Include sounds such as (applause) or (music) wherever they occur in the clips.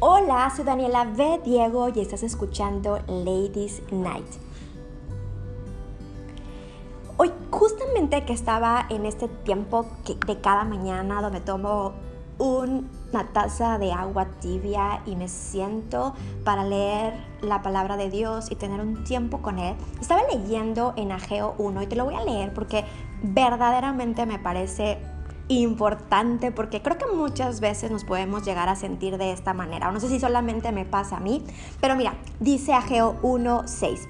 Hola, soy Daniela B. Diego y estás escuchando Ladies Night. Hoy justamente que estaba en este tiempo de cada mañana donde tomo una taza de agua tibia y me siento para leer la palabra de Dios y tener un tiempo con Él. Estaba leyendo en Ageo 1 y te lo voy a leer porque verdaderamente me parece importante porque creo que muchas veces nos podemos llegar a sentir de esta manera. No sé si solamente me pasa a mí, pero mira, dice Ageo 1.6.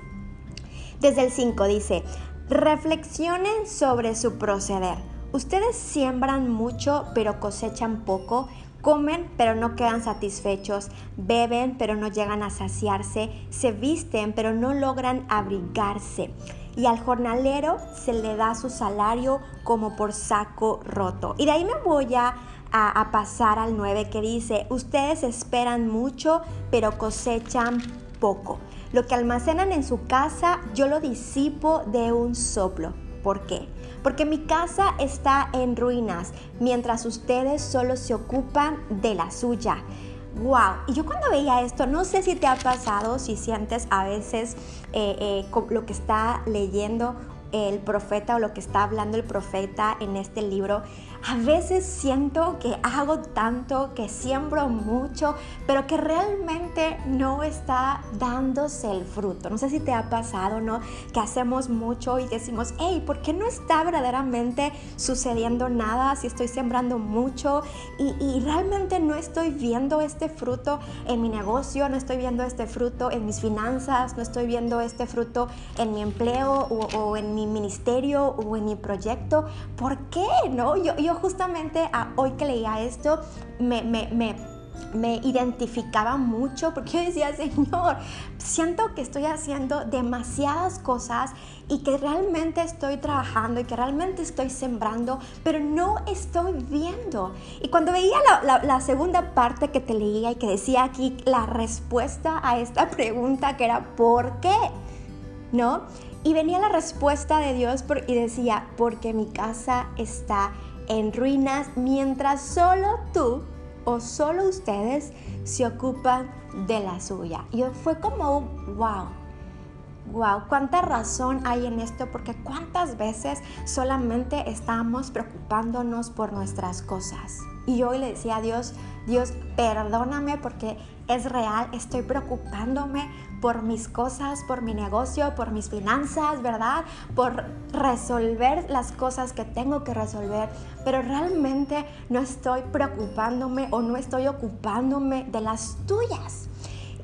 Desde el 5 dice, reflexionen sobre su proceder. Ustedes siembran mucho pero cosechan poco. Comen pero no quedan satisfechos, beben pero no llegan a saciarse, se visten pero no logran abrigarse y al jornalero se le da su salario como por saco roto. Y de ahí me voy a, a, pasar al 9 que dice, ustedes esperan mucho, pero cosechan poco. Lo que almacenan en su casa, yo lo disipo de un soplo. ¿Por qué? Porque mi casa está en ruinas, mientras ustedes solo se ocupan de la suya wow. Y yo cuando veía esto, no sé si te ha pasado, si sientes a veces eh, eh, lo que está leyendo el profeta o lo que está hablando el profeta en este libro, a veces siento que hago tanto, que siembro mucho, pero que realmente no está dándose el fruto. No sé si te ha pasado, ¿no? Que hacemos mucho y decimos, hey, ¿por qué no está verdaderamente sucediendo nada si estoy sembrando mucho y, y realmente no estoy viendo este fruto en mi negocio, no estoy viendo este fruto en mis finanzas, no estoy viendo este fruto en mi empleo o, o en mi ministerio o en mi proyecto? ¿Por qué? ¿No? Yo, justamente hoy que leía esto me, identificaba mucho porque yo decía, Señor, siento que estoy haciendo demasiadas cosas y que realmente estoy trabajando y que realmente estoy sembrando, pero no estoy viendo. Y cuando veía la segunda parte que te leía y que decía aquí la respuesta a esta pregunta que era, ¿por qué? ¿No? Y venía la respuesta de Dios y decía, porque mi casa está en ruinas mientras solo tú o solo ustedes se ocupan de la suya. Y fue como wow. Wow, cuánta razón hay en esto, porque cuántas veces solamente estamos preocupándonos por nuestras cosas. Y yo hoy le decía a Dios, Dios, perdóname porque es real, estoy preocupándome por mis cosas, por mi negocio, por mis finanzas, ¿verdad? Por resolver las cosas que tengo que resolver, pero realmente no estoy preocupándome o no estoy ocupándome de las tuyas.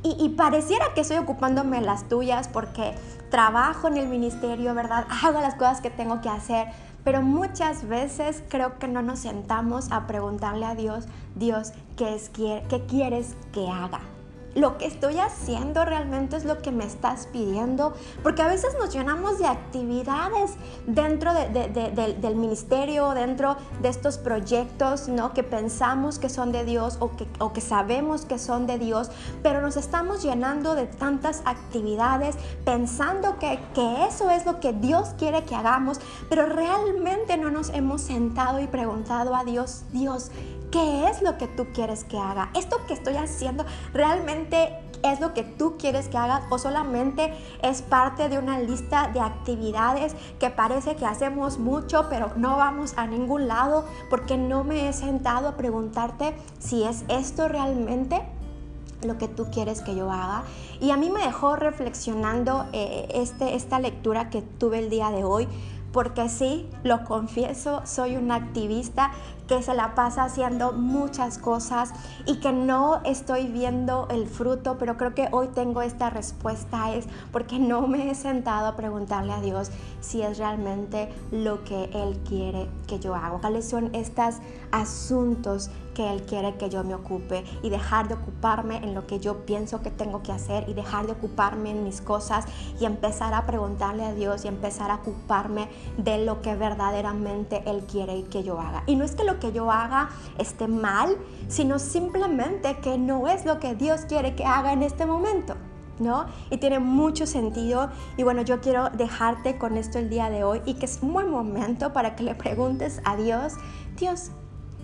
Y, pareciera que estoy ocupándome de las tuyas porque trabajo en el ministerio, ¿verdad? (laughs) Hago las cosas que tengo que hacer, pero muchas veces creo que no nos sentamos a preguntarle a Dios, Dios, ¿qué, es, qué quieres que haga? Lo que estoy haciendo realmente es lo que me estás pidiendo, porque a veces nos llenamos de actividades dentro del ministerio, dentro de estos proyectos, ¿no? Que pensamos que son de Dios o que, o que sabemos que son de Dios, pero nos estamos llenando de tantas actividades pensando que, que eso es lo que Dios quiere que hagamos, pero realmente no nos hemos sentado y preguntado a Dios, Dios, ¿Qué es lo que tú quieres que haga? ¿Esto que estoy haciendo es lo que tú quieres que hagas o solamente es parte de una lista de actividades que parece que hacemos mucho pero no vamos a ningún lado porque no me he sentado a preguntarte si es esto realmente lo que tú quieres que yo haga. Y a mí me dejó reflexionando eh, este, esta lectura que tuve el día de hoy, porque sí, lo confieso, soy una activista que se la pasa haciendo muchas cosas y que no estoy viendo el fruto, pero creo que hoy tengo esta respuesta es porque no me he sentado a preguntarle a Dios si es realmente lo que Él quiere que yo haga, cuáles son estos asuntos que Él quiere que yo me ocupe y dejar de ocuparme en lo que yo pienso que tengo que hacer y dejar de ocuparme en mis cosas y empezar a preguntarle a Dios y empezar a ocuparme de lo que verdaderamente Él quiere que yo haga. Y no es que lo que yo haga esté mal, sino simplemente que no es lo que Dios quiere que haga en este momento. ¿No? Y tiene mucho sentido. Y bueno, yo quiero dejarte con esto el día de hoy y que es un buen momento para que le preguntes a Dios, Dios,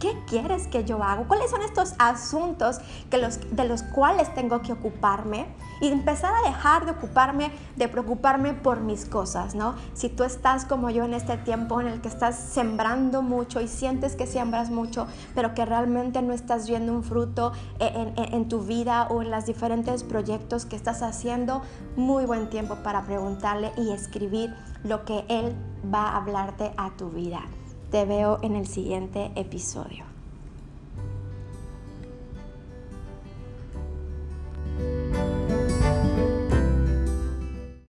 ¿Qué quieres que yo haga? ¿Cuáles son estos asuntos que los, de los cuales tengo que ocuparme? Y empezar a dejar de ocuparme, de preocuparme por mis cosas, ¿no? Si tú estás como yo en este tiempo en el que estás sembrando mucho y sientes que siembras mucho, pero que realmente no estás viendo un fruto en, en, en tu vida o en los diferentes proyectos que estás haciendo, muy buen tiempo para preguntarle y escribir lo que Él va a hablarte a tu vida. Te veo en el siguiente episodio.